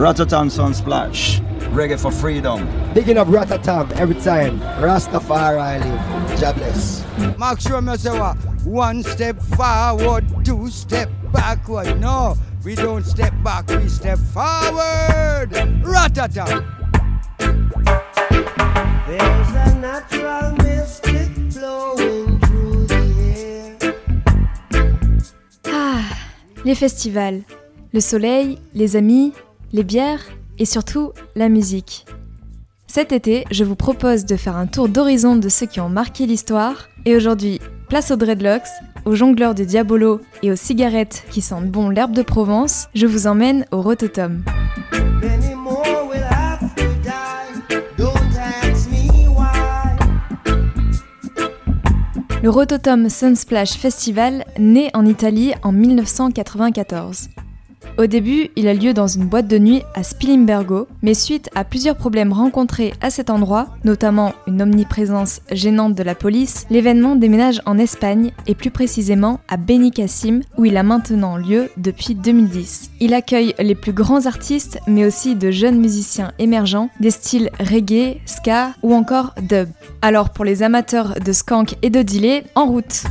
Rotterdam Sunsplash. Reggae for freedom. Bigging up Rotterdam every time. Rastafari I live. Jobless. Make sure me say what? One step forward, two step backward. No, we don't step back, we step forward. Rotterdam. There's a natural mystic flowing through the air. Ah, les festivals, le soleil, les amis, les bières et surtout la musique. Cet été, je vous propose de faire un tour d'horizon de ceux qui ont marqué l'histoire. Et aujourd'hui, place aux dreadlocks, aux jongleurs du diabolo et aux cigarettes qui sentent bon l'herbe de Provence, je vous emmène au Rototom. Le Rototom Sunsplash Festival naît en Italie en 1994. Au début, il a lieu dans une boîte de nuit à Spilimbergo, mais suite à plusieurs problèmes rencontrés à cet endroit, notamment une omniprésence gênante de la police, l'événement déménage en Espagne et plus précisément à Benicassim où il a maintenant lieu depuis 2010. Il accueille les plus grands artistes mais aussi de jeunes musiciens émergents des styles reggae, ska ou encore dub. Alors pour les amateurs de skank et de delay, en route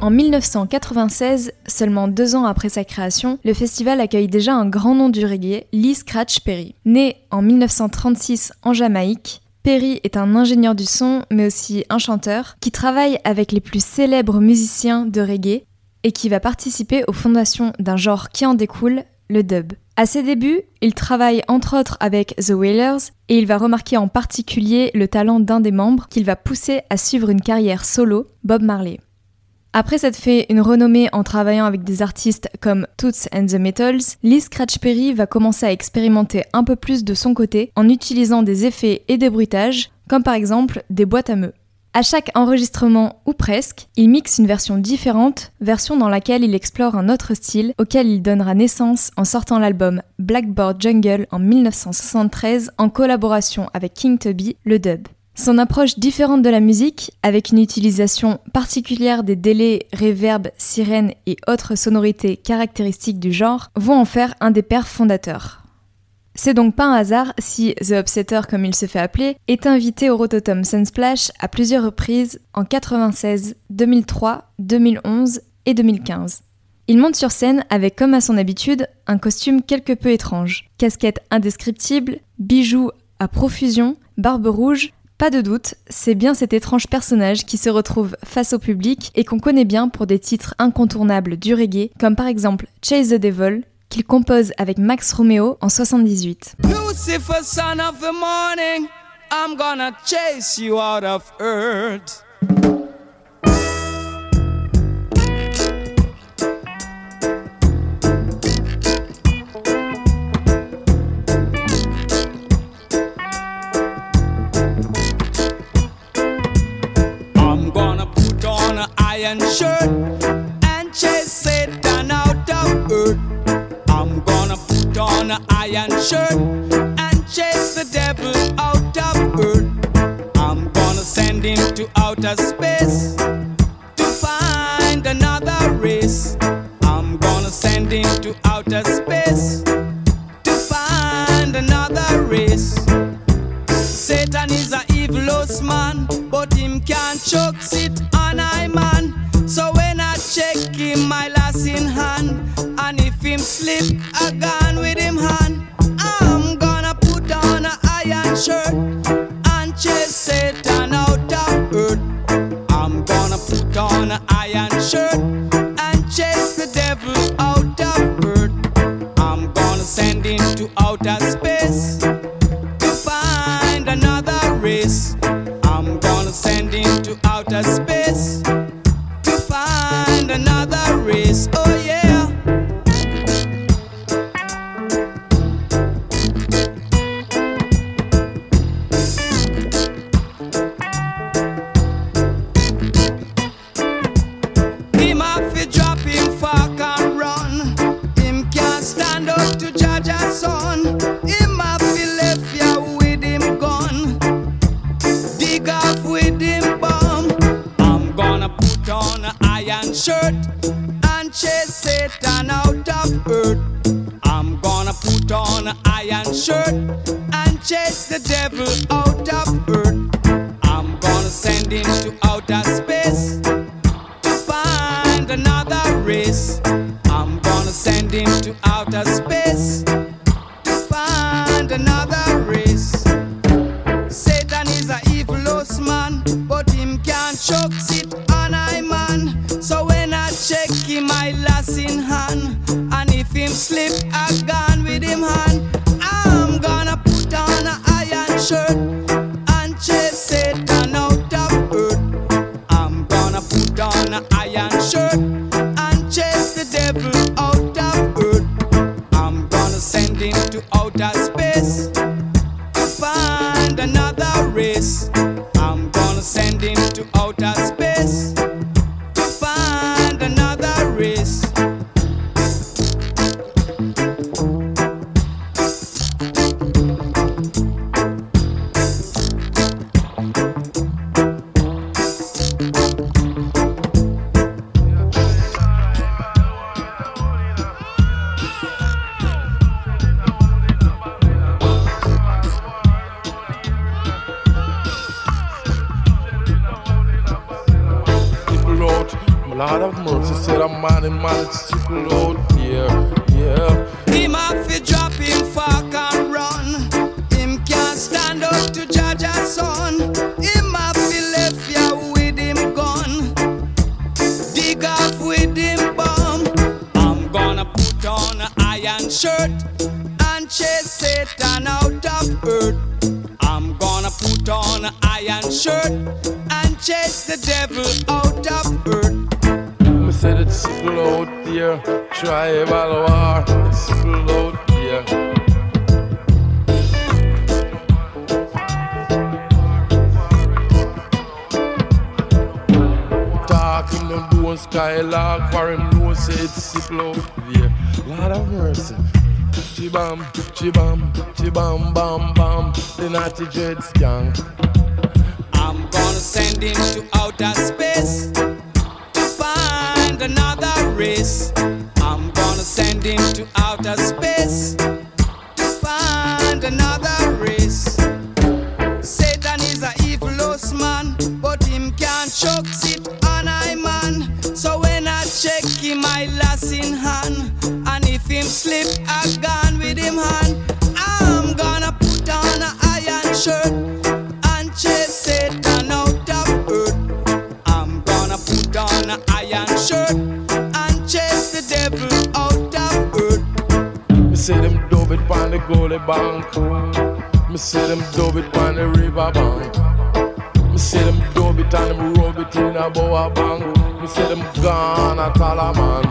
En 1996, seulement deux ans après sa création, le festival accueille déjà un grand nom du reggae, Lee Scratch Perry. Né en 1936 en Jamaïque, Perry est un ingénieur du son, mais aussi un chanteur, qui travaille avec les plus célèbres musiciens de reggae et qui va participer aux fondations d'un genre qui en découle, le dub. À ses débuts, il travaille entre autres avec The Wailers et il va remarquer en particulier le talent d'un des membres qu'il va pousser à suivre une carrière solo, Bob Marley. Après s'être fait une renommée en travaillant avec des artistes comme Toots and the Metals, Lee Scratch Perry va commencer à expérimenter un peu plus de son côté en utilisant des effets et des bruitages, comme par exemple des boîtes à meux. À chaque enregistrement, ou presque, il mixe une version différente, version dans laquelle il explore un autre style auquel il donnera naissance en sortant l'album Blackboard Jungle en 1973 en collaboration avec King Tubby, le dub. Son approche différente de la musique, avec une utilisation particulière des délais, reverb, sirènes et autres sonorités caractéristiques du genre, vont en faire un des pères fondateurs. C'est donc pas un hasard si The Upsetter, comme il se fait appeler, est invité au Rototom Sunsplash à plusieurs reprises en 96, 2003, 2011 et 2015. Il monte sur scène avec, comme à son habitude, un costume quelque peu étrange. Casquette indescriptible, bijoux à profusion, barbe rouge, pas de doute, c'est bien cet étrange personnage qui se retrouve face au public et qu'on connaît bien pour des titres incontournables du reggae, comme par exemple Chase the Devil, qu'il compose avec Max Romeo en 78. Lucifer, son of the morning, I'm gonna chase you out of earth. An iron shirt and chase Satan out of earth. I'm gonna put on an iron shirt and chase the devil out of earth. I'm gonna send him to outer space to find another race. I'm gonna send him to outer space never chucks it on I man. So when I check him, I lass in hand. And if him slip, I gone with him hand. I'm gonna put on a iron shirt and chase Satan out of earth. I'm gonna put on a iron shirt and chase the devil out of earth. Me see them dope it on the goalie bank. Me see them dope it on the river bank. Me see them dope it on the road. We Bank. Me them gone at all, man.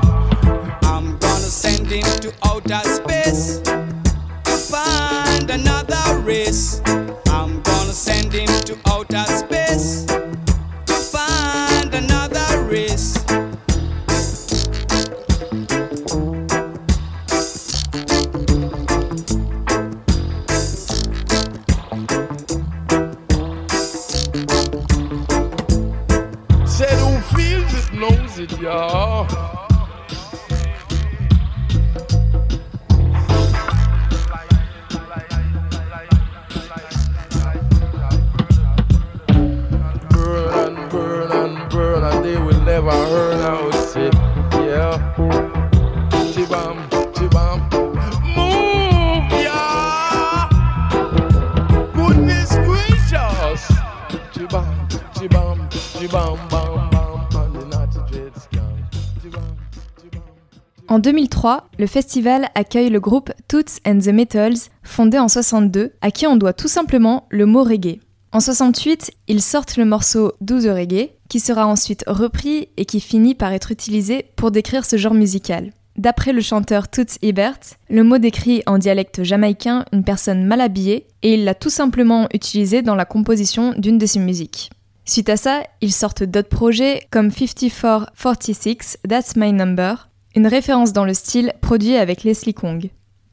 le festival accueille le groupe Toots and the Metals, fondé en 62, à qui on doit tout simplement le mot reggae. En 68, ils sortent le morceau Do the Reggae, qui sera ensuite repris et qui finit par être utilisé pour décrire ce genre musical. D'après le chanteur Toots Hibbert, le mot décrit en dialecte jamaïcain une personne mal habillée et il l'a tout simplement utilisé dans la composition d'une de ses musiques. Suite à ça, ils sortent d'autres projets comme 5446, That's My Number, une référence dans le style produit avec Leslie Kong.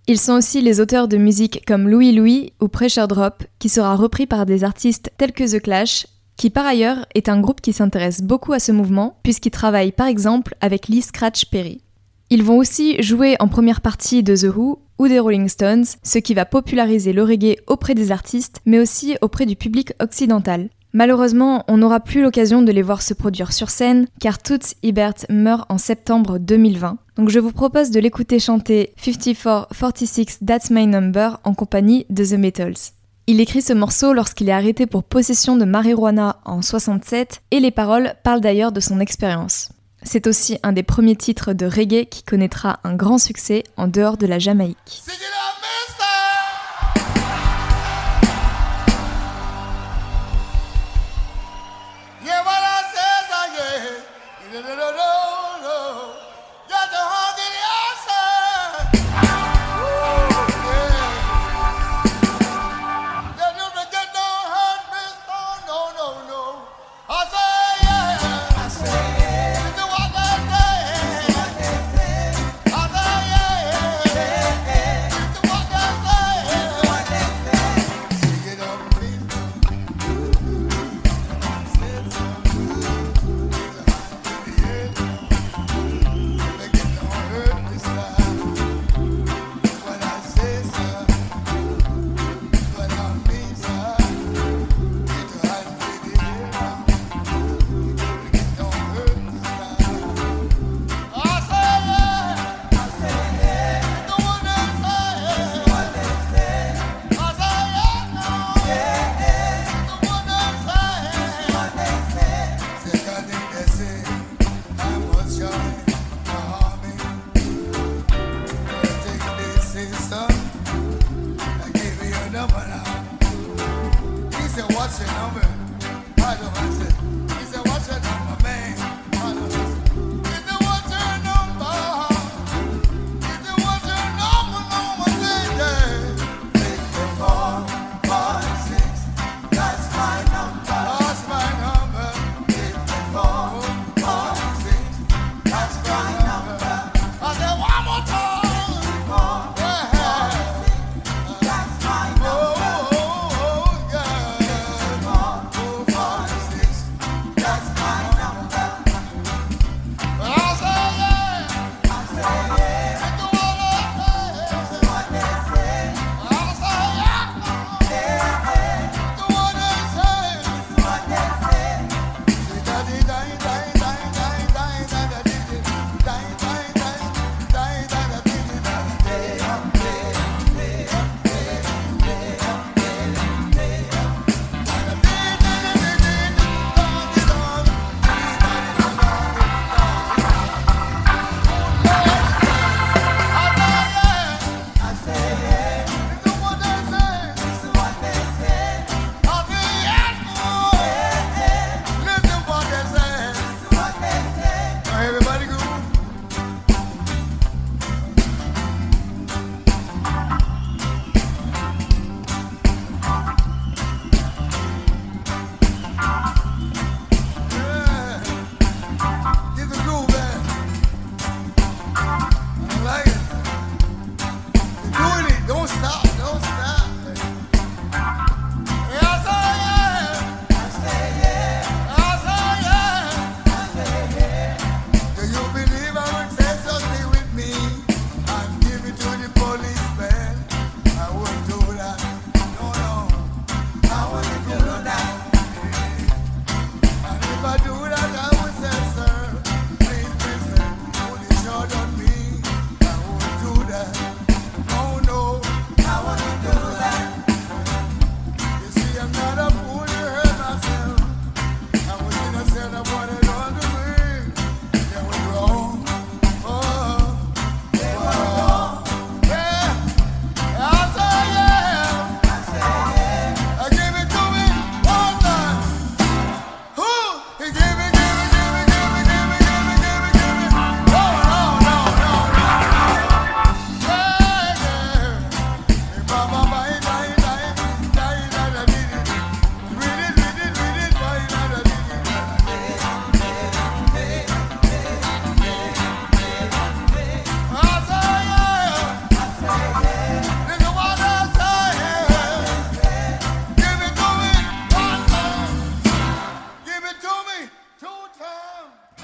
Ils sont aussi les auteurs de musique comme Louis Louis ou Pressure Drop, qui sera repris par des artistes tels que The Clash, qui par ailleurs est un groupe qui s'intéresse beaucoup à ce mouvement, puisqu'il travaille par exemple avec Lee Scratch Perry. Ils vont aussi jouer en première partie de The Who ou des Rolling Stones, ce qui va populariser le reggae auprès des artistes, mais aussi auprès du public occidental. Malheureusement, on n'aura plus l'occasion de les voir se produire sur scène, car Toots Hibbert meurt en septembre 2020. Donc je vous propose de l'écouter chanter 54-46 That's My Number en compagnie de The Metals. Il écrit ce morceau lorsqu'il est arrêté pour possession de marijuana en 67 et les paroles parlent d'ailleurs de son expérience. C'est aussi un des premiers titres de reggae qui connaîtra un grand succès en dehors de la Jamaïque.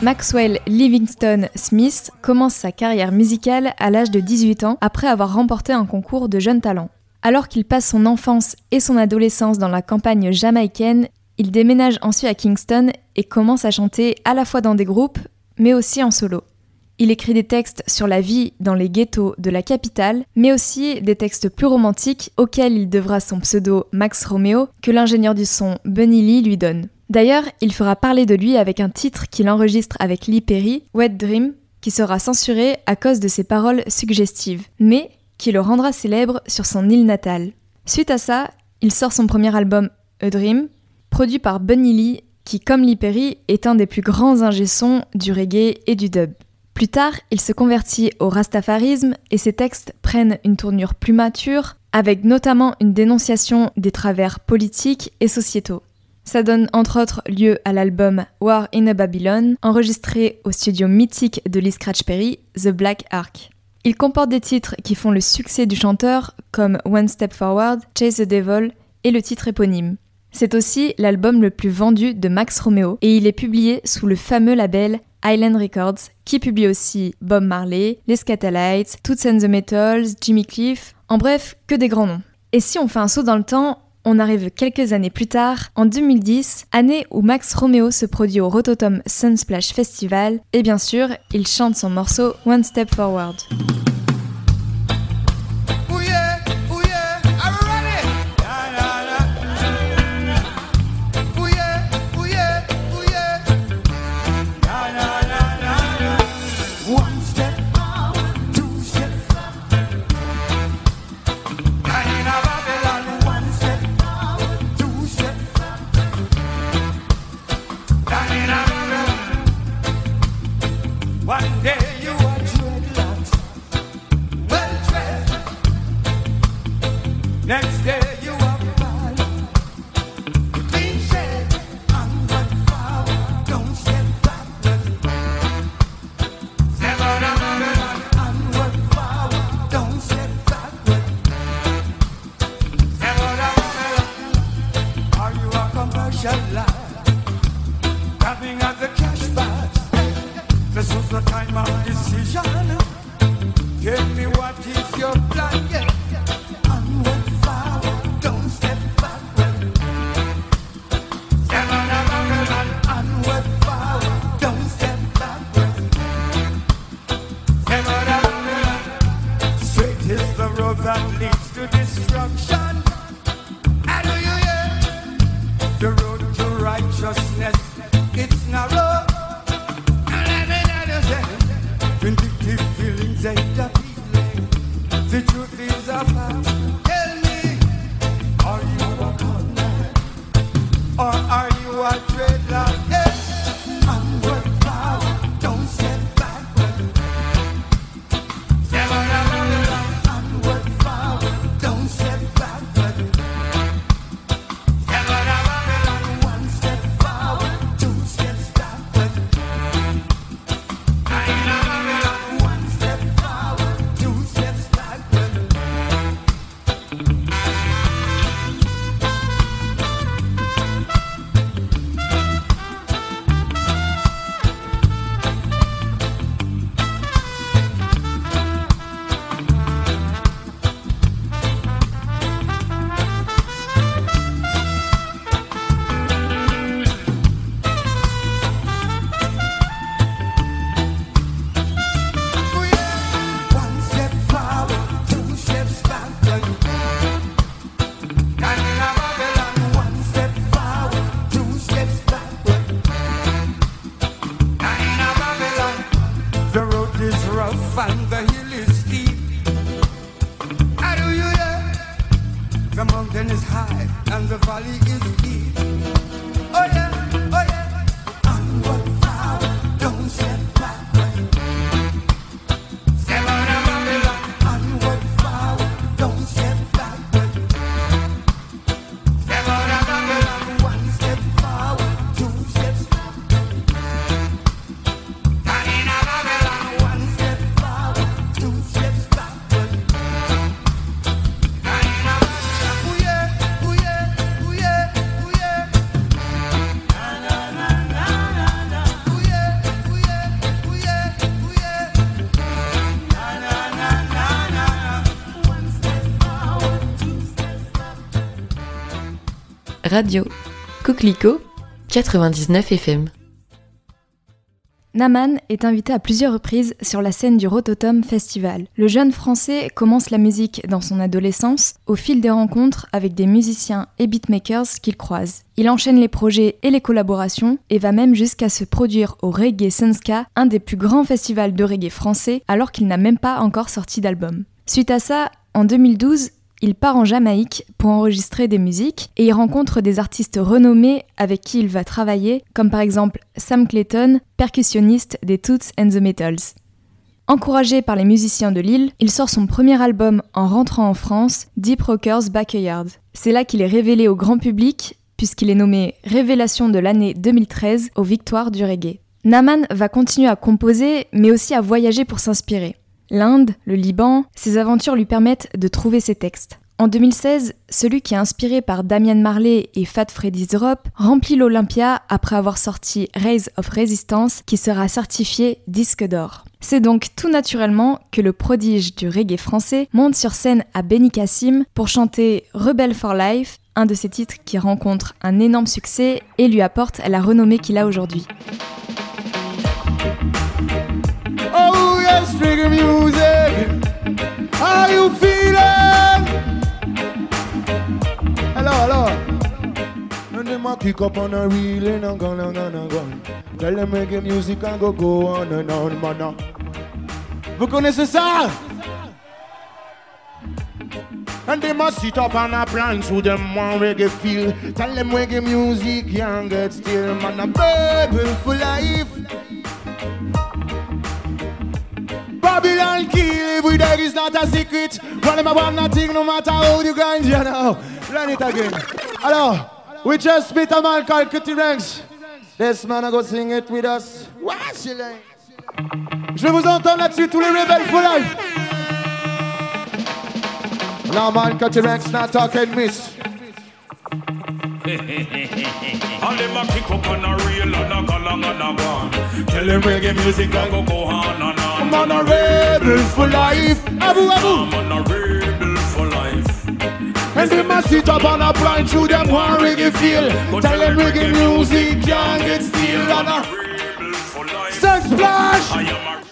Maxwell Livingston Smith commence sa carrière musicale à l'âge de 18 ans après avoir remporté un concours de jeunes talents. Alors qu'il passe son enfance et son adolescence dans la campagne jamaïcaine, il déménage ensuite à Kingston et commence à chanter à la fois dans des groupes, mais aussi en solo. Il écrit des textes sur la vie dans les ghettos de la capitale, mais aussi des textes plus romantiques auxquels il devra son pseudo Max Romeo que l'ingénieur du son Bunny Lee lui donne. D'ailleurs, il fera parler de lui avec un titre qu'il enregistre avec Lee Perry, Wet Dream, qui sera censuré à cause de ses paroles suggestives, mais qui le rendra célèbre sur son île natale. Suite à ça, il sort son premier album A Dream, produit par Bunny Lee, qui, comme Lee Perry, est un des plus grands ingé-sons du reggae et du dub. Plus tard, il se convertit au rastafarisme et ses textes prennent une tournure plus mature, avec notamment une dénonciation des travers politiques et sociétaux. Ça donne entre autres lieu à l'album War in a Babylon, enregistré au studio mythique de Lee Scratch Perry, The Black Ark. Il comporte des titres qui font le succès du chanteur, comme One Step Forward, Chase the Devil et le titre éponyme. C'est aussi l'album le plus vendu de Max Romeo et il est publié sous le fameux label Island Records, qui publie aussi Bob Marley, Les Scatalites, Toots and the Metals, Jimmy Cliff, en bref, que des grands noms. Et si on fait un saut dans le temps, on arrive quelques années plus tard, en 2010, année où Max Romeo se produit au Rototom Sunsplash Festival, et bien sûr, il chante son morceau One Step Forward. Next day. find the radio. Coquelicot 99 FM. Naman est invité à plusieurs reprises sur la scène du Rototom Festival. Le jeune français commence la musique dans son adolescence au fil des rencontres avec des musiciens et beatmakers qu'il croise. Il enchaîne les projets et les collaborations et va même jusqu'à se produire au Reggae Sunska, un des plus grands festivals de reggae français alors qu'il n'a même pas encore sorti d'album. Suite à ça, en 2012, il part en Jamaïque pour enregistrer des musiques et y rencontre des artistes renommés avec qui il va travailler, comme par exemple Sam Clayton, percussionniste des Toots and the Metals. Encouragé par les musiciens de Lille, il sort son premier album en rentrant en France, Deep Rockers Backyard. C'est là qu'il est révélé au grand public, puisqu'il est nommé Révélation de l'année 2013 aux Victoires du Reggae. Naman va continuer à composer, mais aussi à voyager pour s'inspirer. L'Inde, le Liban, ses aventures lui permettent de trouver ses textes. En 2016, celui qui est inspiré par Damian Marley et Fat Freddy's Drop remplit l'Olympia après avoir sorti Raise of Resistance qui sera certifié disque d'or. C'est donc tout naturellement que le prodige du reggae français monte sur scène à Benicassim pour chanter Rebel for Life, un de ses titres qui rencontre un énorme succès et lui apporte la renommée qu'il a aujourd'hui. Yes, reggae music. How you feeling? Hello, hello. And them a kick up on a reel and a gun and a gun. Tell them reggae music and go go on and on, man. Vous connaissez ça? And they must sit up on a plan so them want reggae feel. Tell them reggae music can't get still, man. A Bible for life. Babylon kill every day is not a secret. Run them about nothing no matter how you grind, you know. Learn it again. Alors, we just beat a man called Kitty Ranks. This man a go sing it with us. Je vous entends là-dessus, tous les rebelles for life. Now man, Kitty Ranks not talking miss. All them a kick up on a reel and a go long and a gone. Tell them reggae music and go go on and on. I'm on a rebel for life. Abu, abu. I'm on a rebel for life. And they must sit up on a blind through them one reggae feel. Tell them reggae music can't get still on a Rebel for life. sex splash. I am a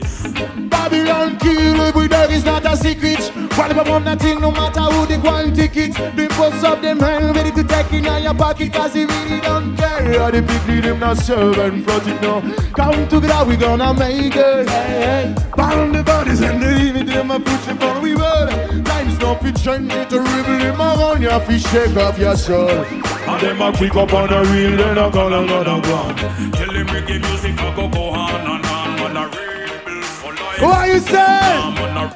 Babylon kill every day is not a secret. While them want nothing, no matter who they want ticket. They bust up them hand ready to take in your pocket cause they really don't care. How the people them not serve and front it now. Come together, we gonna make it. Hey, hey. Bound the bodies and the limit them a push it on we will. Time's no fit trend, it a rebel in my own. You have to shake up your soul. And them a kick up on a reel, then a go long and a gone. Tell them reggae music a go go on and on. A rebel for life. What you say? I'm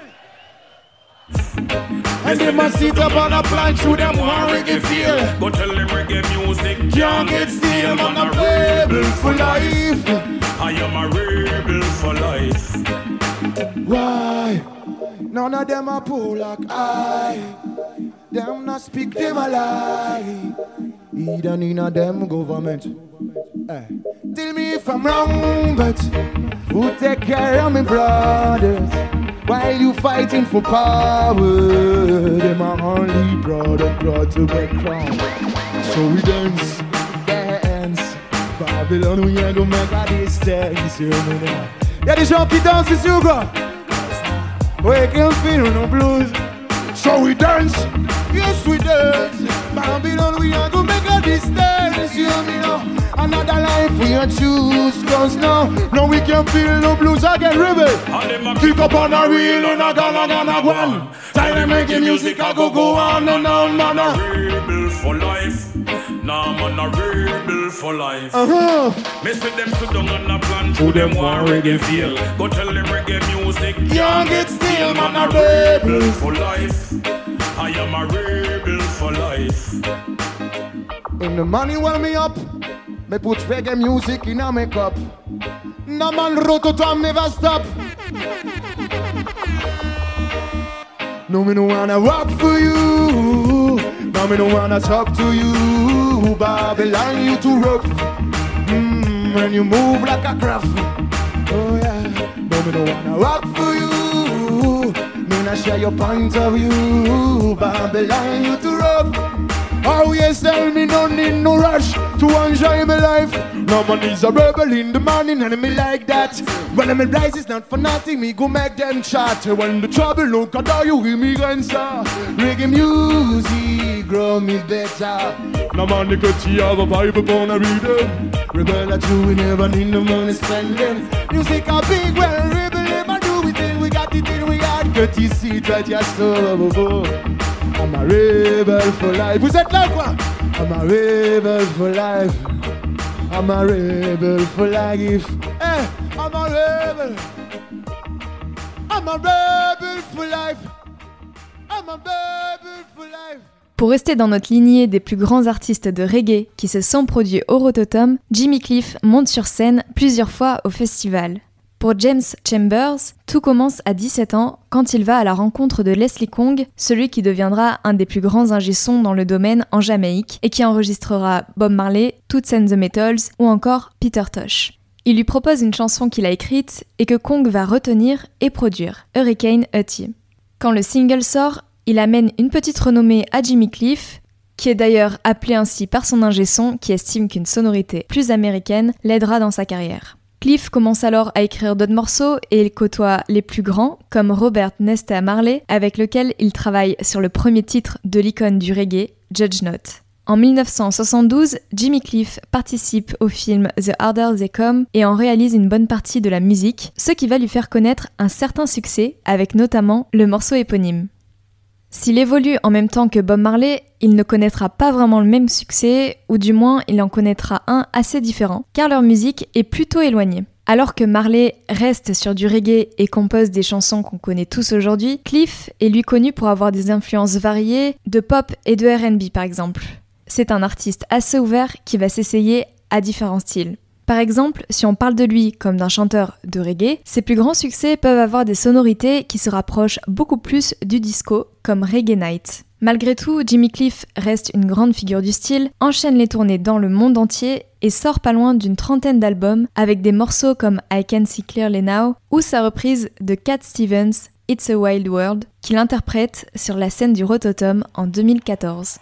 And they must sit up on a plank through them one reggae feel. Go tell them reggae music Can't get still, man, a rebel for life. I am a rebel for life. Why? None of them are poor like I. Them not speak them a lie. Either none of them government. Eh. Tell me if I'm wrong, but who take care of me brothers? While you fighting for power, them are only and proud to get crowned. So we dance, dance. Babylon, we ain't gonna make a distance, you know now. Y'a des gens qui We can feel no blues. So we dance, yes we dance. Babylon, we are gonna make a distance, you me know. Another life we are choose, cause now, now we can feel no blues again, them Kick up on a reel and a gonna gonna go on. Time making music, I go go on and on, man. rebel for life. Nah, man a rebel for life. Uh-huh. Me see them sit down on a plan to them one reggae feel. Go tell them reggae music Can't get still, man, a rebel rebel. for life. I am a rebel for life. In the money well me up, me put reggae music in a make up. No man rototom never stop. No me no wanna rock for you. No me no wanna talk to you. Babylon you too rough. Mm, when you move like a craft. Oh yeah. No me no wanna rock for you. Me not share your point of view. Babylon you too rough. Oh yes, tell me no need no rush to enjoy my life. No man is a rebel in the morning and me like that. When I'm rise it's not for nothing, me go make them chat. When the trouble look at you hear me answer. Reggae music grow me better. No the cut you have a vibe upon a rhythm. Rebel at you, we never need no money spending. Music a big well, rebel never do it till we got it in we got cut you see right just so. I'm a rebel for life. Vous êtes là quoi? I'm a rebel for life. I'm a rebel for life. Hey, I'm a rebel. I'm a rebel for life. I'm a rebel for life. Pour rester dans notre lignée des plus grands artistes de reggae qui se sont produits au Rototom, Jimmy Cliff monte sur scène plusieurs fois au festival. Pour James Chambers, tout commence à 17 ans quand il va à la rencontre de Leslie Kong, celui qui deviendra un des plus grands ingé-sons dans le domaine en Jamaïque et qui enregistrera Bob Marley, Toots and the Metals ou encore Peter Tosh. Il lui propose une chanson qu'il a écrite et que Kong va retenir et produire, Hurricane Hutty. Quand le single sort, il amène une petite renommée à Jimmy Cliff, qui est d'ailleurs appelé ainsi par son ingé-son qui estime qu'une sonorité plus américaine l'aidera dans sa carrière. Cliff commence alors à écrire d'autres morceaux et il côtoie les plus grands comme Robert Nesta Marley avec lequel il travaille sur le premier titre de l'icône du reggae, Judge Not. En 1972, Jimmy Cliff participe au film The Harder They Come et en réalise une bonne partie de la musique, ce qui va lui faire connaître un certain succès avec notamment le morceau éponyme. S'il évolue en même temps que Bob Marley, il ne connaîtra pas vraiment le même succès, ou du moins il en connaîtra un assez différent, car leur musique est plutôt éloignée. Alors que Marley reste sur du reggae et compose des chansons qu'on connaît tous aujourd'hui, Cliff est lui connu pour avoir des influences variées de pop et de RB par exemple. C'est un artiste assez ouvert qui va s'essayer à différents styles. Par exemple, si on parle de lui comme d'un chanteur de reggae, ses plus grands succès peuvent avoir des sonorités qui se rapprochent beaucoup plus du disco, comme Reggae Night. Malgré tout, Jimmy Cliff reste une grande figure du style, enchaîne les tournées dans le monde entier et sort pas loin d'une trentaine d'albums avec des morceaux comme I Can See Clearly Now ou sa reprise de Cat Stevens, It's a Wild World, qu'il interprète sur la scène du Rototom en 2014.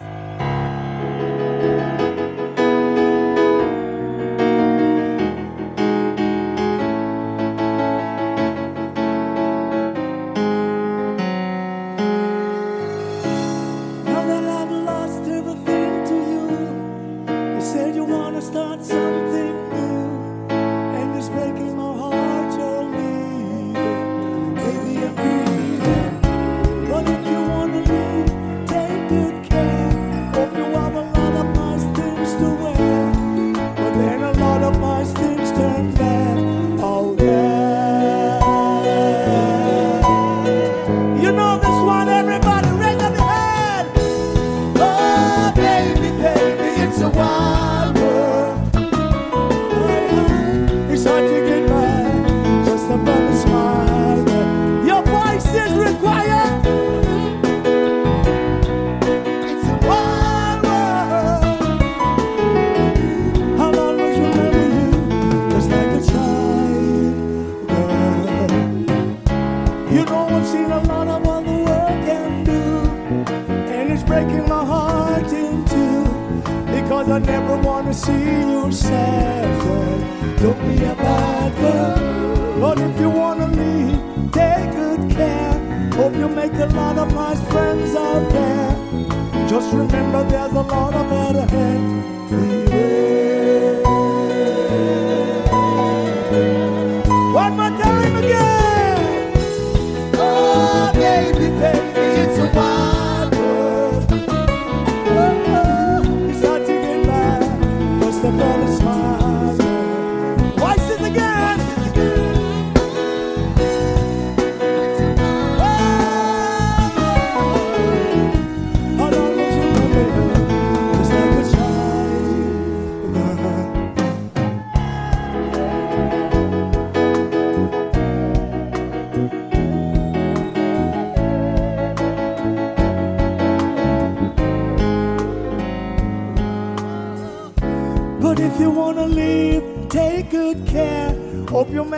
I never want to see you sad. girl. Don't be a bad girl, but if you want to leave, take good care. Hope you make a lot of nice friends out there. Just remember, there's a lot of bad ahead.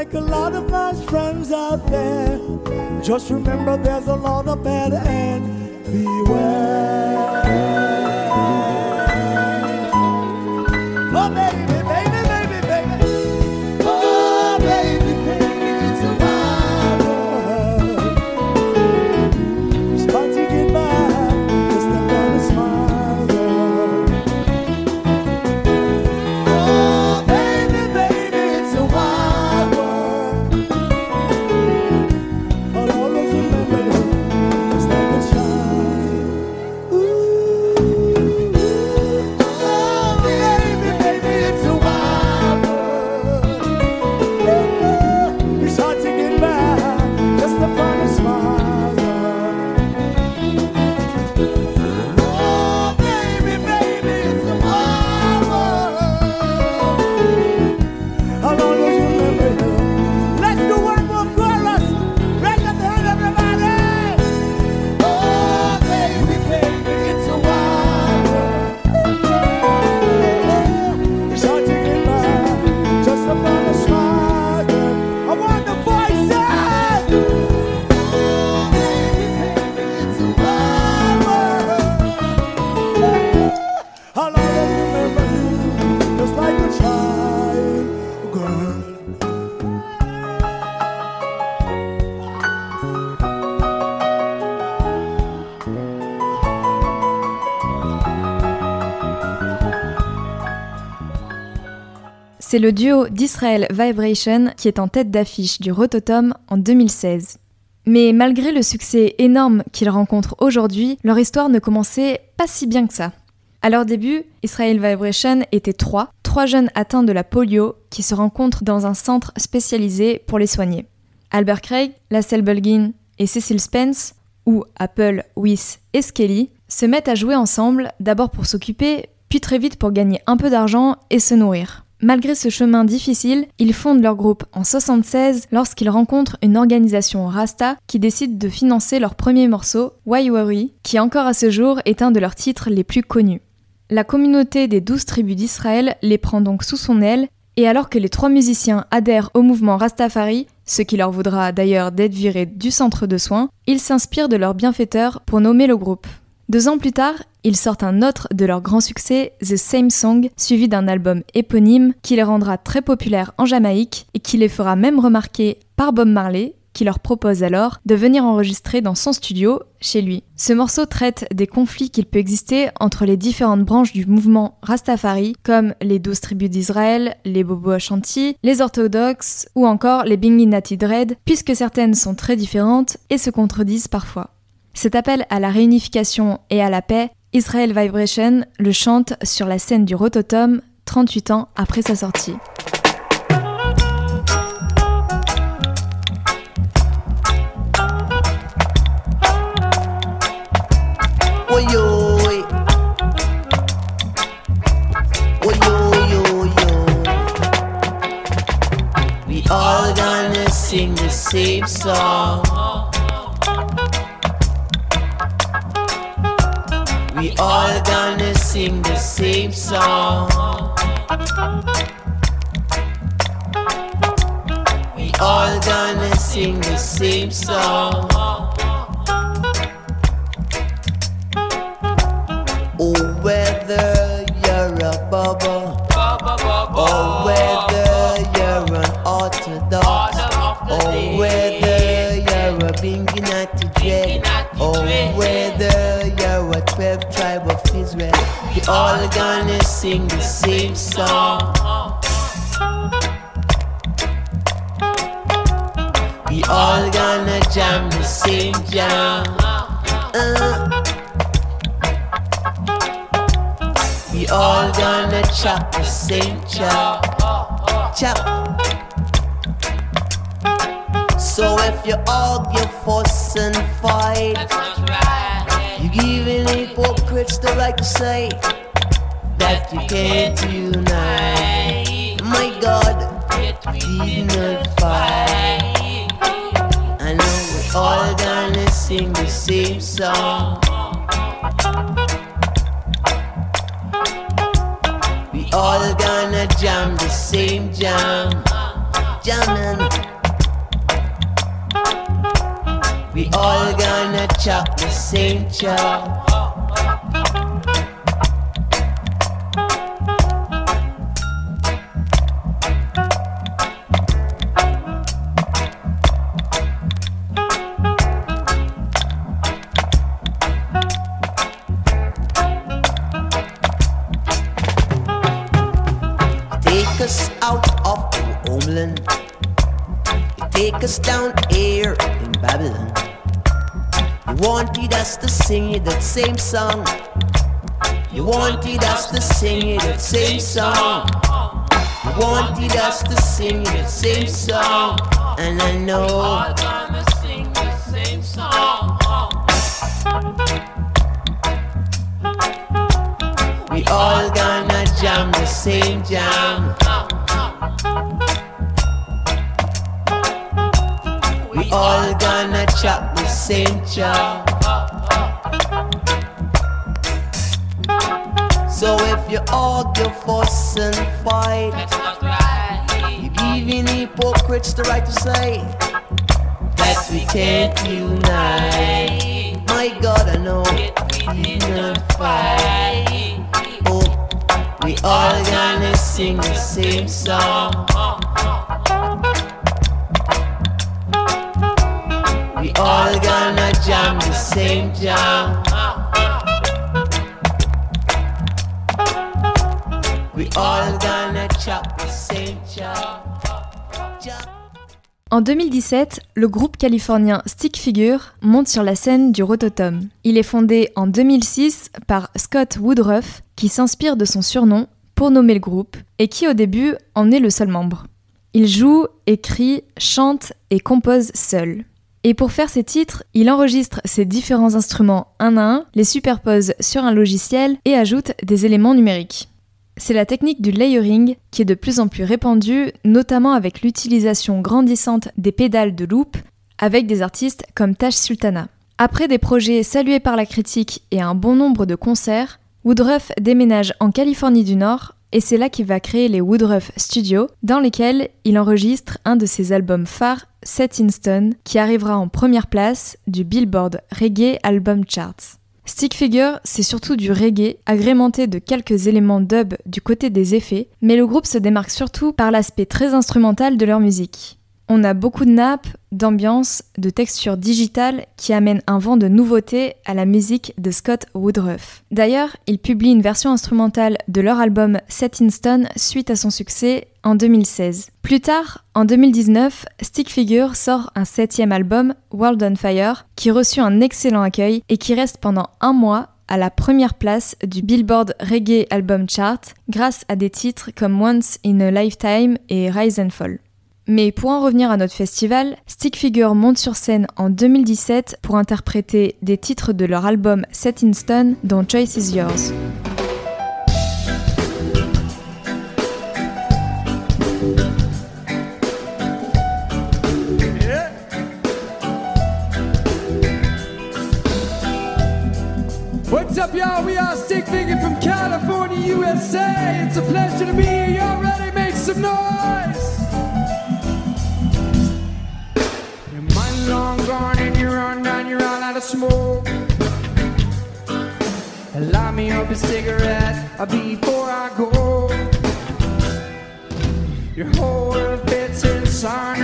Make a lot of nice friends out there. Just remember there's a lot of bad and C'est le duo d'Israel Vibration qui est en tête d'affiche du Rototom en 2016. Mais malgré le succès énorme qu'ils rencontrent aujourd'hui, leur histoire ne commençait pas si bien que ça. À leur début, Israel Vibration était trois, trois jeunes atteints de la polio qui se rencontrent dans un centre spécialisé pour les soigner. Albert Craig, Lassell Bulgin et Cecil Spence, ou Apple, Wyss et Skelly, se mettent à jouer ensemble, d'abord pour s'occuper, puis très vite pour gagner un peu d'argent et se nourrir. Malgré ce chemin difficile, ils fondent leur groupe en 76 lorsqu'ils rencontrent une organisation Rasta qui décide de financer leur premier morceau, Why Worry, qui encore à ce jour est un de leurs titres les plus connus. La communauté des douze tribus d'Israël les prend donc sous son aile, et alors que les trois musiciens adhèrent au mouvement Rastafari, ce qui leur vaudra d'ailleurs d'être virés du centre de soins, ils s'inspirent de leur bienfaiteur pour nommer le groupe. Deux ans plus tard, ils sortent un autre de leur grand succès, The Same Song, suivi d'un album éponyme qui les rendra très populaires en Jamaïque et qui les fera même remarquer par Bob Marley, qui leur propose alors de venir enregistrer dans son studio, chez lui. Ce morceau traite des conflits qu'il peut exister entre les différentes branches du mouvement Rastafari, comme les douze tribus d'Israël, les Bobo Ashanti, les orthodoxes ou encore les Binginati Dread, puisque certaines sont très différentes et se contredisent parfois. Cet appel à la réunification et à la paix, Israel Vibration le chante sur la scène du Rototom 38 ans après sa sortie. We all gonna sing the same song. We all gonna sing the same song. Oh, whether you're a bubble, sing the same song. We all gonna jam the same jam. Uh. We all gonna chop the same chop. Chop. So if you argue, fuss and fight, you giving hypocrites the right to say that you can't unite. My God, did not fight. I know we're all gonna sing the same song. We all gonna jam the same jam. Jamming. We all gonna chop the same chop. Us down here in Babylon. You wanted us to sing you that same song. You wanted us to sing you that same song. You wanted us to sing you that same song. And I know. We all gonna sing the same song. We all gonna jam the same jam. All gonna chop the same chop. So if you argue, fuss and fight, you're giving hypocrites the right to say that we can't unite. My God, I know we not fight. Oh, we all gonna sing the same song. All gonna jam the same jam. We all gonna chop the same chop. En 2017, le groupe californien Stick Figure monte sur la scène du Rototom. Il est fondé en 2006 par Scott Woodruff, qui s'inspire de son surnom pour nommer le groupe, et qui au début en est le seul membre. Il joue, écrit, chante et compose seul. Et pour faire ses titres, il enregistre ses différents instruments un à un, les superpose sur un logiciel et ajoute des éléments numériques. C'est la technique du layering qui est de plus en plus répandue, notamment avec l'utilisation grandissante des pédales de loop avec des artistes comme Tash Sultana. Après des projets salués par la critique et un bon nombre de concerts, Woodruff déménage en Californie du Nord et c'est là qu'il va créer les Woodruff Studios, dans lesquels il enregistre un de ses albums phares, Set in Stone, qui arrivera en première place du Billboard Reggae Album Charts. Stick Figure, c'est surtout du reggae, agrémenté de quelques éléments dub du côté des effets, mais le groupe se démarque surtout par l'aspect très instrumental de leur musique. On a beaucoup de nappes, d'ambiance, de textures digitales qui amènent un vent de nouveauté à la musique de Scott Woodruff. D'ailleurs, ils publient une version instrumentale de leur album Set in Stone suite à son succès en 2016. Plus tard, en 2019, Stick Figure sort un septième album, World on Fire, qui reçut un excellent accueil et qui reste pendant un mois à la première place du Billboard Reggae Album Chart grâce à des titres comme Once in a Lifetime et Rise and Fall. Mais pour en revenir à notre festival, Stick Figure monte sur scène en 2017 pour interpréter des titres de leur album Set in Stone dont Choice is Yours. What's up, y'all? We are Stick Figure from California, USA. It's a pleasure to be here. Ready? Make some noise? Up a cigarette uh, before I go. Your whole fits inside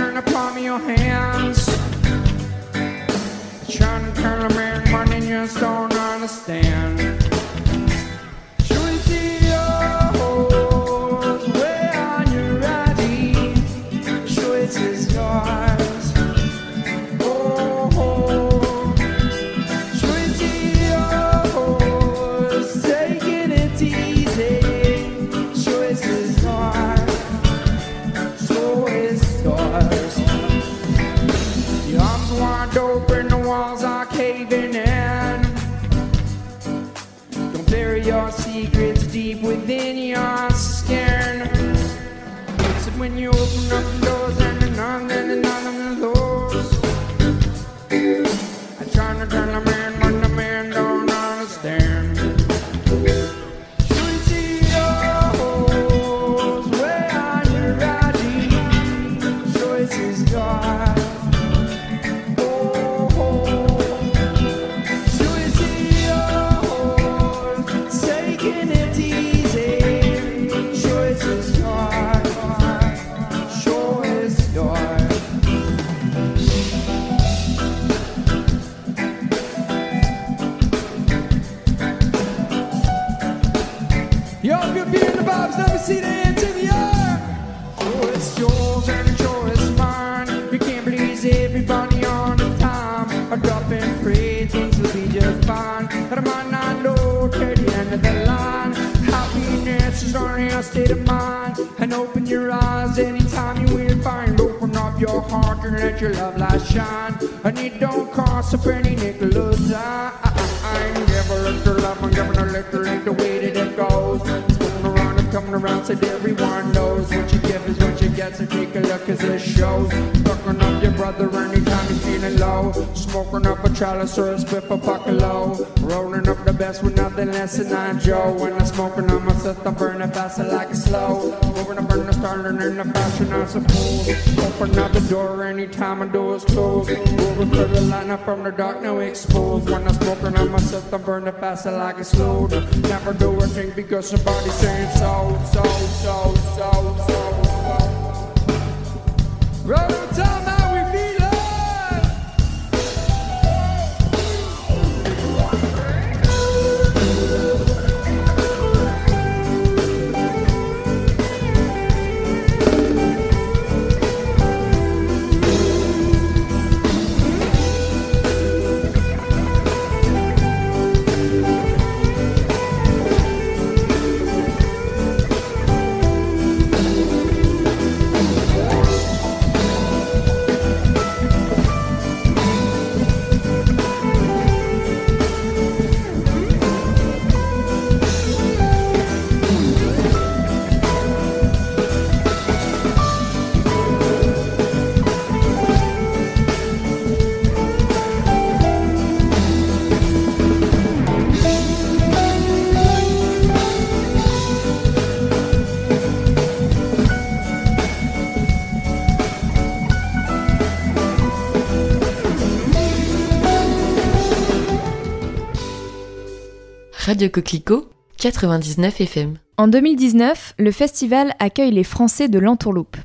state of mind. And open your eyes anytime you will find. Open up your heart and let your love light shine. And it don't cost a penny, nickel or dime. Never let your love, I'm gonna let her like the way that it goes. It's going around and coming around, so everyone knows what you give is what you get. So take a look as it shows. Fucking up your brother anytime he's feeling low. Smoking up a chalice or a spit a bucket low. Rolling up best with nothing less than I Joe. When I'm smoking on my system, burning faster like a slow. Moving up burn the starting in the fashion, I suppose. Open up the door anytime my door is closed. Moving through the line up from the dark, now exposed. When I'm smoking on my system, burning faster like a slow. Never do a thing because somebody's saying so, so, so, so, so, so. Radio Coquelicot 99 FM. En 2019, le festival accueille les Français de l'Entourloupe.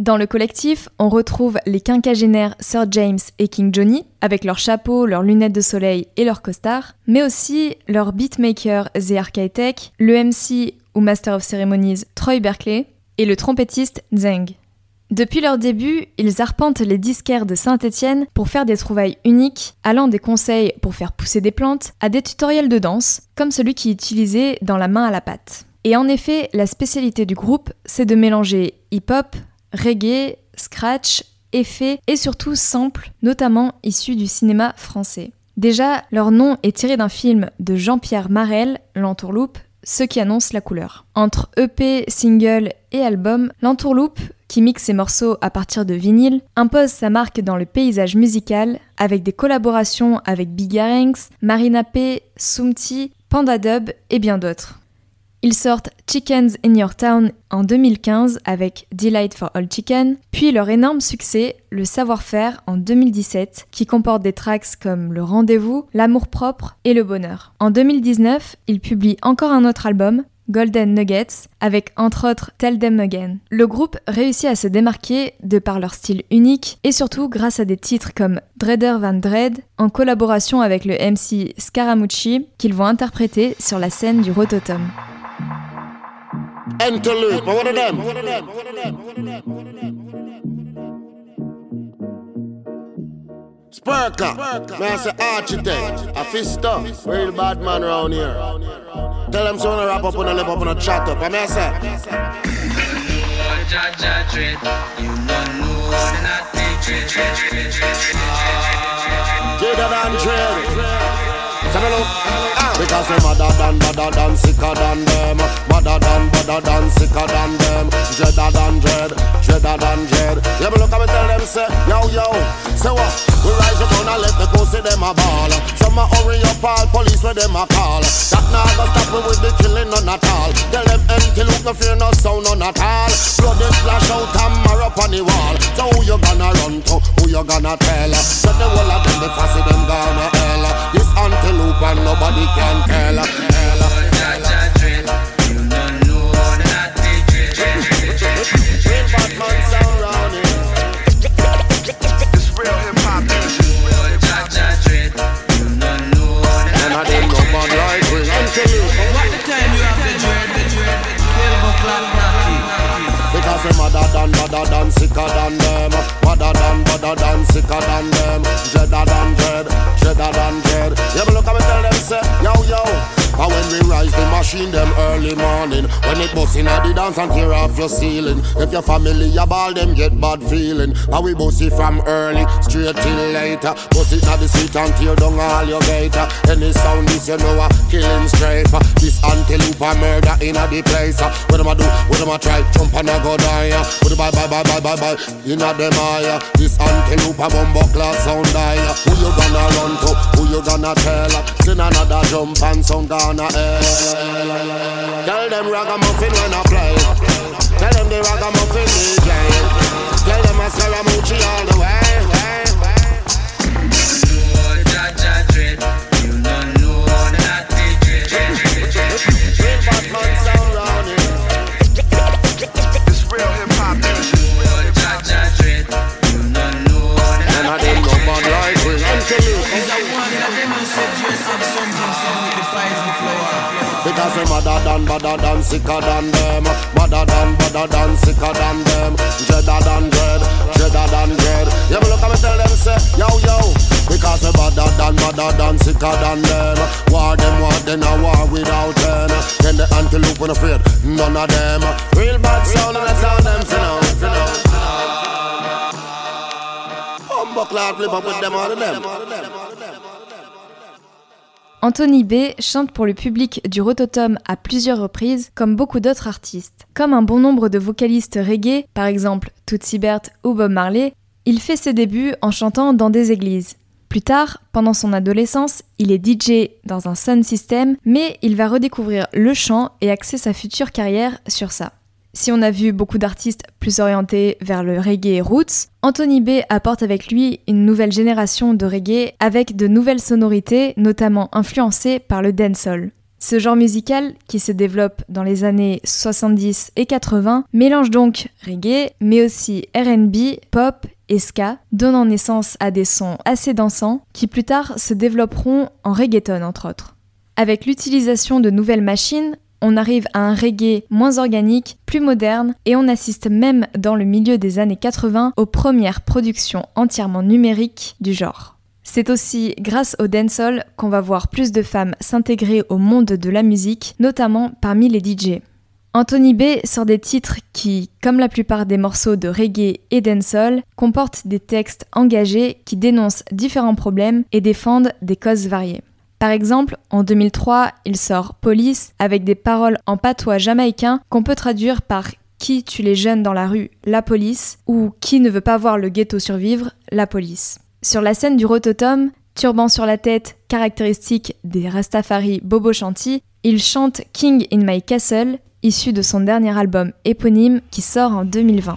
Dans le collectif, on retrouve les quinquagénaires Sir James et King Johnny, avec leurs chapeaux, leurs lunettes de soleil et leurs costards, mais aussi leur beatmaker The Architect, le MC ou Master of Ceremonies Troy Berkeley et le trompettiste Zeng. Depuis leur début, ils arpentent les disquaires de Saint-Étienne pour faire des trouvailles uniques, allant des conseils pour faire pousser des plantes à des tutoriels de danse, comme celui qui est utilisé dans La main à la pâte. Et en effet, la spécialité du groupe, c'est de mélanger hip-hop, reggae, scratch, effets et surtout samples, notamment issus du cinéma français. Déjà, leur nom est tiré d'un film de Jean-Pierre Marel, L'Entourloupe, ce qui annonce la couleur. Entre EP, single et album, L'Entourloupe, qui mixe ses morceaux à partir de vinyle, impose sa marque dans le paysage musical avec des collaborations avec Big Ranks, Marina P, Sumti, Panda Dub et bien d'autres. Ils sortent Chickens in Your Town en 2015 avec Delight for All Chicken, puis leur énorme succès, Le Savoir-faire en 2017, qui comporte des tracks comme Le Rendez-vous, L'amour propre et Le Bonheur. En 2019, ils publient encore un autre album, Golden Nuggets, avec entre autres Tell Them Again. Le groupe réussit à se démarquer de par leur style unique et surtout grâce à des titres comme Dreader Van Dread, en collaboration avec le MC Scaramucci, qu'ils vont interpréter sur la scène du Rototom. But what of them? Spurka, man, I say architect, a fister, real bad man around here. Tell them so to wrap up on a lip up on a chat up, I mean, I say. Jada than dread. Say me look. Because they madder than, badder than, sicker than them Madder than, badder than, sicker than them Dreader than dread, dreader than dread Yeah, but look at me tell them, say, yo, yo. Say what? We rise up and let the pussy them a ball Some a hurry up all police where them a call. That now go stop me with the killing none at all. Tell them empty look no fear no sound none at all. Blood is splash out and mar up on the wall. So who you gonna run to? Who you gonna tell? So the whole of them, the fussy them gonna hell. This antelope and nobody can tell. Tell Real we Antelope What the time you have the dread, the dread, the 12 o'clock knocking. Because them madder than, badder than, sicker than them. Madder than, badder than, sicker than them. Dreader than dread, dreader than dread. Yeah, but look at me tell them say, yo, yo and when we rise the machine them early morning. When it bust in at the dance and tear off your ceiling. If your family a ball them get bad feeling. And we bust it from early straight till later. Bust it at the street and tear down all your gate Any sound this you know a killing stripe uh, This antelope a murder in a the place. Uh, what am I do, what am I try, jump and a go die uh. What bye bye bye bye bye bye in a them eye This antelope a bumbo class sound die Who you gonna run to, who you gonna tell Send another jump and sound gonna hell Tell them ragamuffin when I play. Tell them the ragamuffin DJ Tell them I Scaramucci all the way badder than, sicker than them. Madder than, badder than, sicker than them. Dreader than dread, dreader than dread. Yeah, but look at me tell them say, yo, yo. Because them badder than, badder than, sicker than them. War them, war then a war without them Then the antelope when afraid, none of them. Real bad sound and that's all them, you know, you know. Humble cloud flip up with them, all of them Anthony B chante pour le public du Rototom à plusieurs reprises, comme beaucoup d'autres artistes. Comme un bon nombre de vocalistes reggae, par exemple Tootsie Bert ou Bob Marley, il fait ses débuts en chantant dans des églises. Plus tard, pendant son adolescence, il est DJ dans un sound system, mais il va redécouvrir le chant et axer sa future carrière sur ça. Si on a vu beaucoup d'artistes plus orientés vers le reggae roots, Anthony B apporte avec lui une nouvelle génération de reggae avec de nouvelles sonorités, notamment influencées par le dancehall. Ce genre musical, qui se développe dans les années 70 et 80, mélange donc reggae, mais aussi RB, pop et ska, donnant naissance à des sons assez dansants qui plus tard se développeront en reggaeton entre autres. Avec l'utilisation de nouvelles machines, on arrive à un reggae moins organique, plus moderne, et on assiste même dans le milieu des années 80 aux premières productions entièrement numériques du genre. C'est aussi grâce au dancehall qu'on va voir plus de femmes s'intégrer au monde de la musique, notamment parmi les DJ. Anthony B sort des titres qui, comme la plupart des morceaux de reggae et dancehall, comportent des textes engagés qui dénoncent différents problèmes et défendent des causes variées. Par exemple, en 2003, il sort Police avec des paroles en patois jamaïcain qu'on peut traduire par Qui tue les jeunes dans la rue La police ou Qui ne veut pas voir le ghetto survivre La police. Sur la scène du Rototom, turban sur la tête, caractéristique des Rastafari Bobo Chanty, il chante King in My Castle, issu de son dernier album éponyme qui sort en 2020.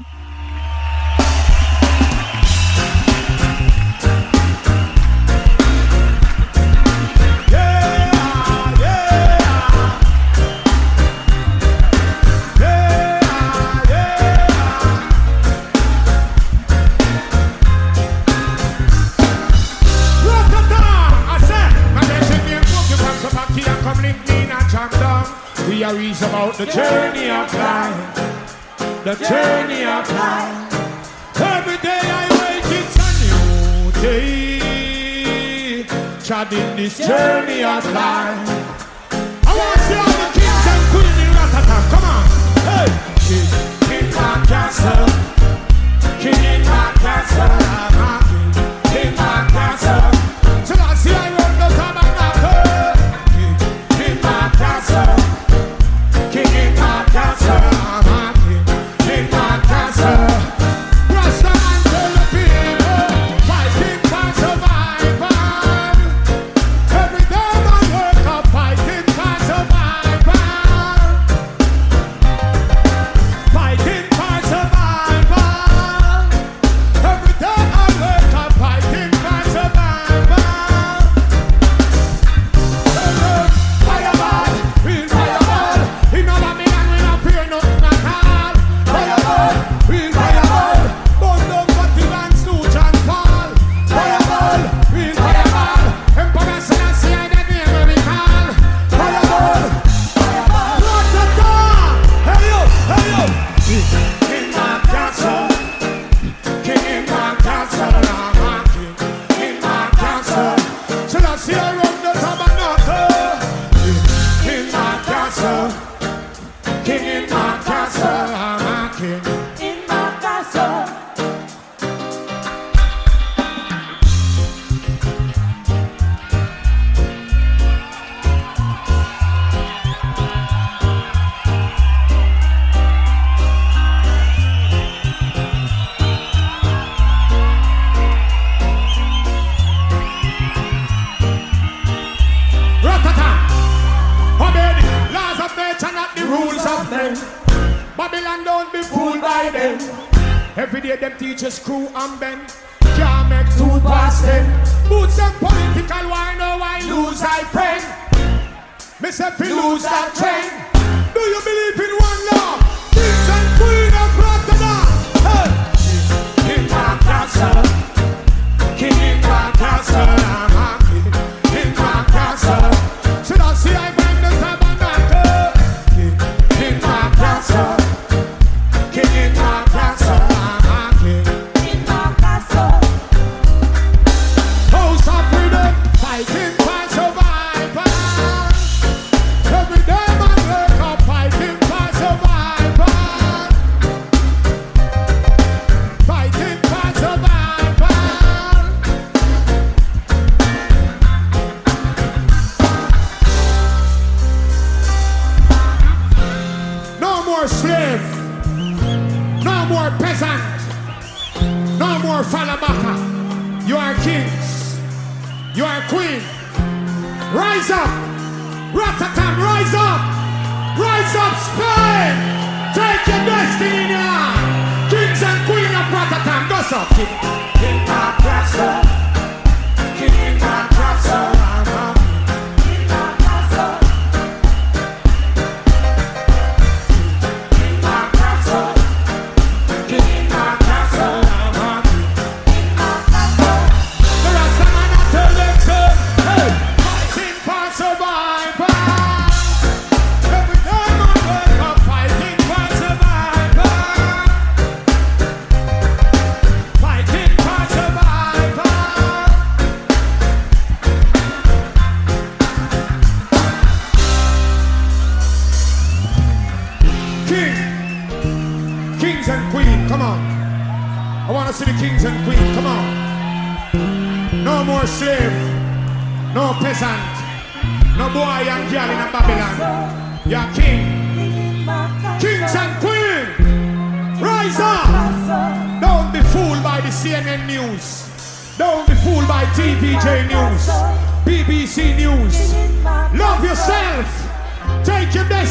We are reason about the journey of life, the journey of life. Every day I wake, it's a new day. Treading this journey of life. I want to see all the kings and queens in Rotterdam. Come on, hey, king in my castle, king in my castle, king in my castle. So I see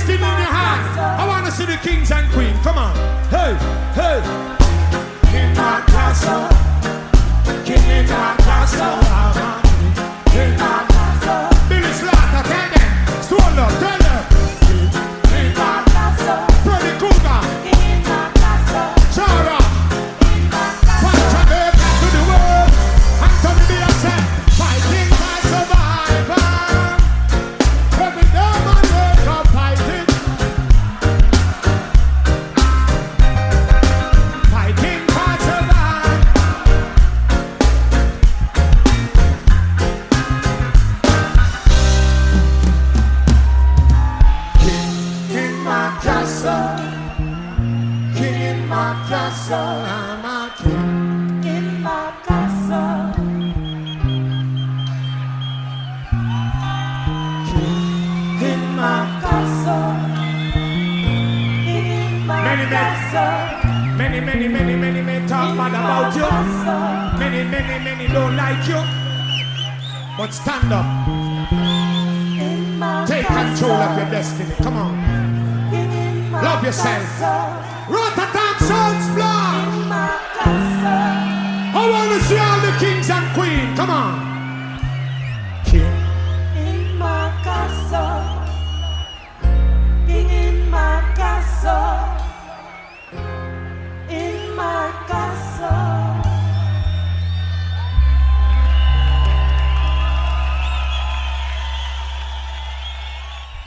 Your hand. I want to see the kings and queens. Come on. Hey, hey. In my castle. King in my castle.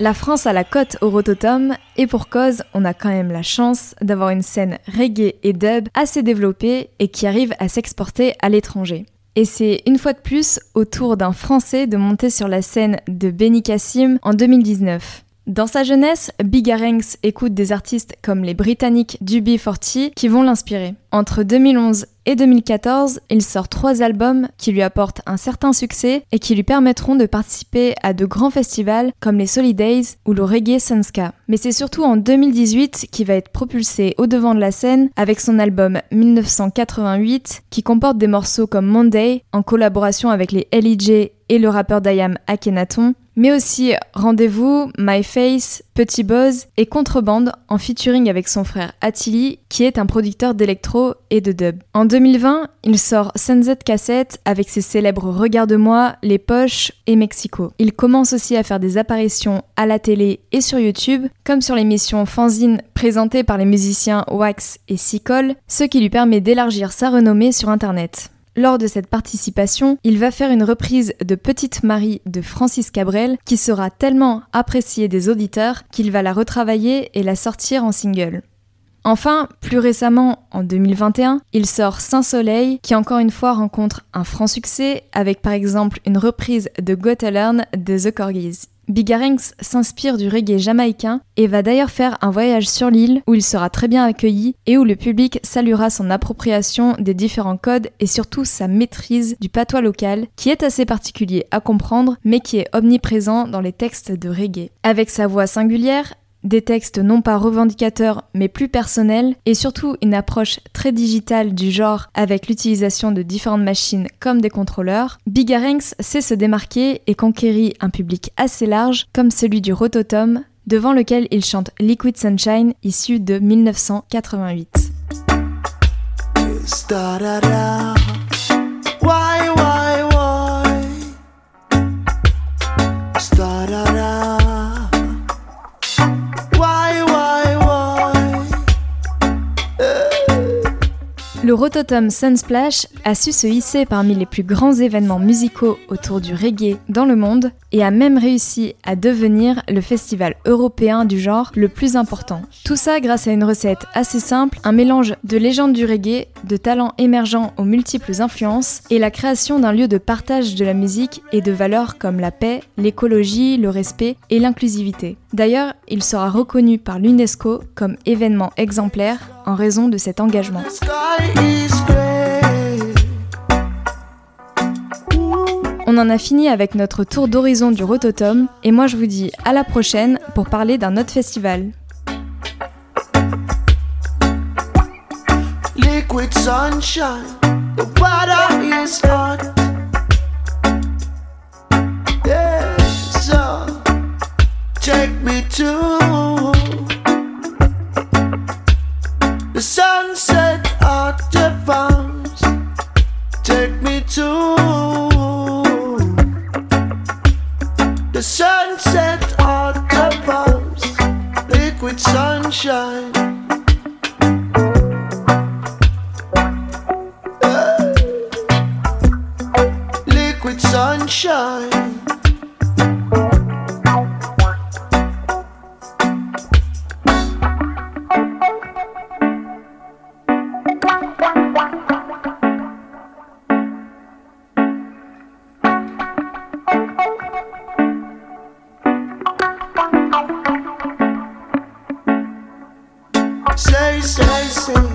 La France a la cote au Rototom et pour cause, on a quand même la chance d'avoir une scène reggae et dub assez développée et qui arrive à s'exporter à l'étranger. Et c'est une fois de plus au tour d'un Français de monter sur la scène de Benny Cassim en 2019. Dans sa jeunesse, Bigarenx écoute des artistes comme les Britanniques du B40 qui vont l'inspirer. Entre 2011 et 2014, il sort trois albums qui lui apportent un certain succès et qui lui permettront de participer à de grands festivals comme les Solidays ou le Reggae Sunska. Mais c'est surtout en 2018 qu'il va être propulsé au devant de la scène avec son album 1988 qui comporte des morceaux comme Monday en collaboration avec les LEJ et le rappeur Dayam Akhenaton, mais aussi Rendez-vous, My Face, Petit Buzz et Contrebande en featuring avec son frère Attili qui est un producteur d'électro et de dub. En 2020, il sort Sunset Cassette avec ses célèbres Regarde-moi, Les Poches et Mexico. Il commence aussi à faire des apparitions à la télé et sur YouTube, comme sur l'émission Fanzine présentée par les musiciens Wax et Sicole, ce qui lui permet d'élargir sa renommée sur Internet. Lors de cette participation, il va faire une reprise de Petite Marie de Francis Cabrel qui sera tellement appréciée des auditeurs qu'il va la retravailler et la sortir en single. Enfin, plus récemment, en 2021, il sort Saint-Soleil, qui encore une fois rencontre un franc succès, avec par exemple une reprise de Got to Learn de The Corgis. Bigarenx s'inspire du reggae jamaïcain et va d'ailleurs faire un voyage sur l'île où il sera très bien accueilli et où le public saluera son appropriation des différents codes et surtout sa maîtrise du patois local qui est assez particulier à comprendre mais qui est omniprésent dans les textes de reggae. Avec sa voix singulière, des textes non pas revendicateurs mais plus personnels et surtout une approche très digitale du genre avec l'utilisation de différentes machines comme des contrôleurs, Bigarenx sait se démarquer et conquérir un public assez large comme celui du Rototom devant lequel il chante Liquid Sunshine issu de 1988. Rototom Sunsplash a su se hisser parmi les plus grands événements musicaux autour du reggae dans le monde et a même réussi à devenir le festival européen du genre le plus important. Tout ça grâce à une recette assez simple, un mélange de légendes du reggae, de talents émergents aux multiples influences et la création d'un lieu de partage de la musique et de valeurs comme la paix, l'écologie, le respect et l'inclusivité. D'ailleurs, il sera reconnu par l'UNESCO comme événement exemplaire en raison de cet engagement. On en a fini avec notre tour d'horizon du Rototom et moi je vous dis à la prochaine pour parler d'un autre festival. Take me to the sunset at the farms. Take me to the sunset at the farms. Liquid sunshine. liquid sunshine. Say, say,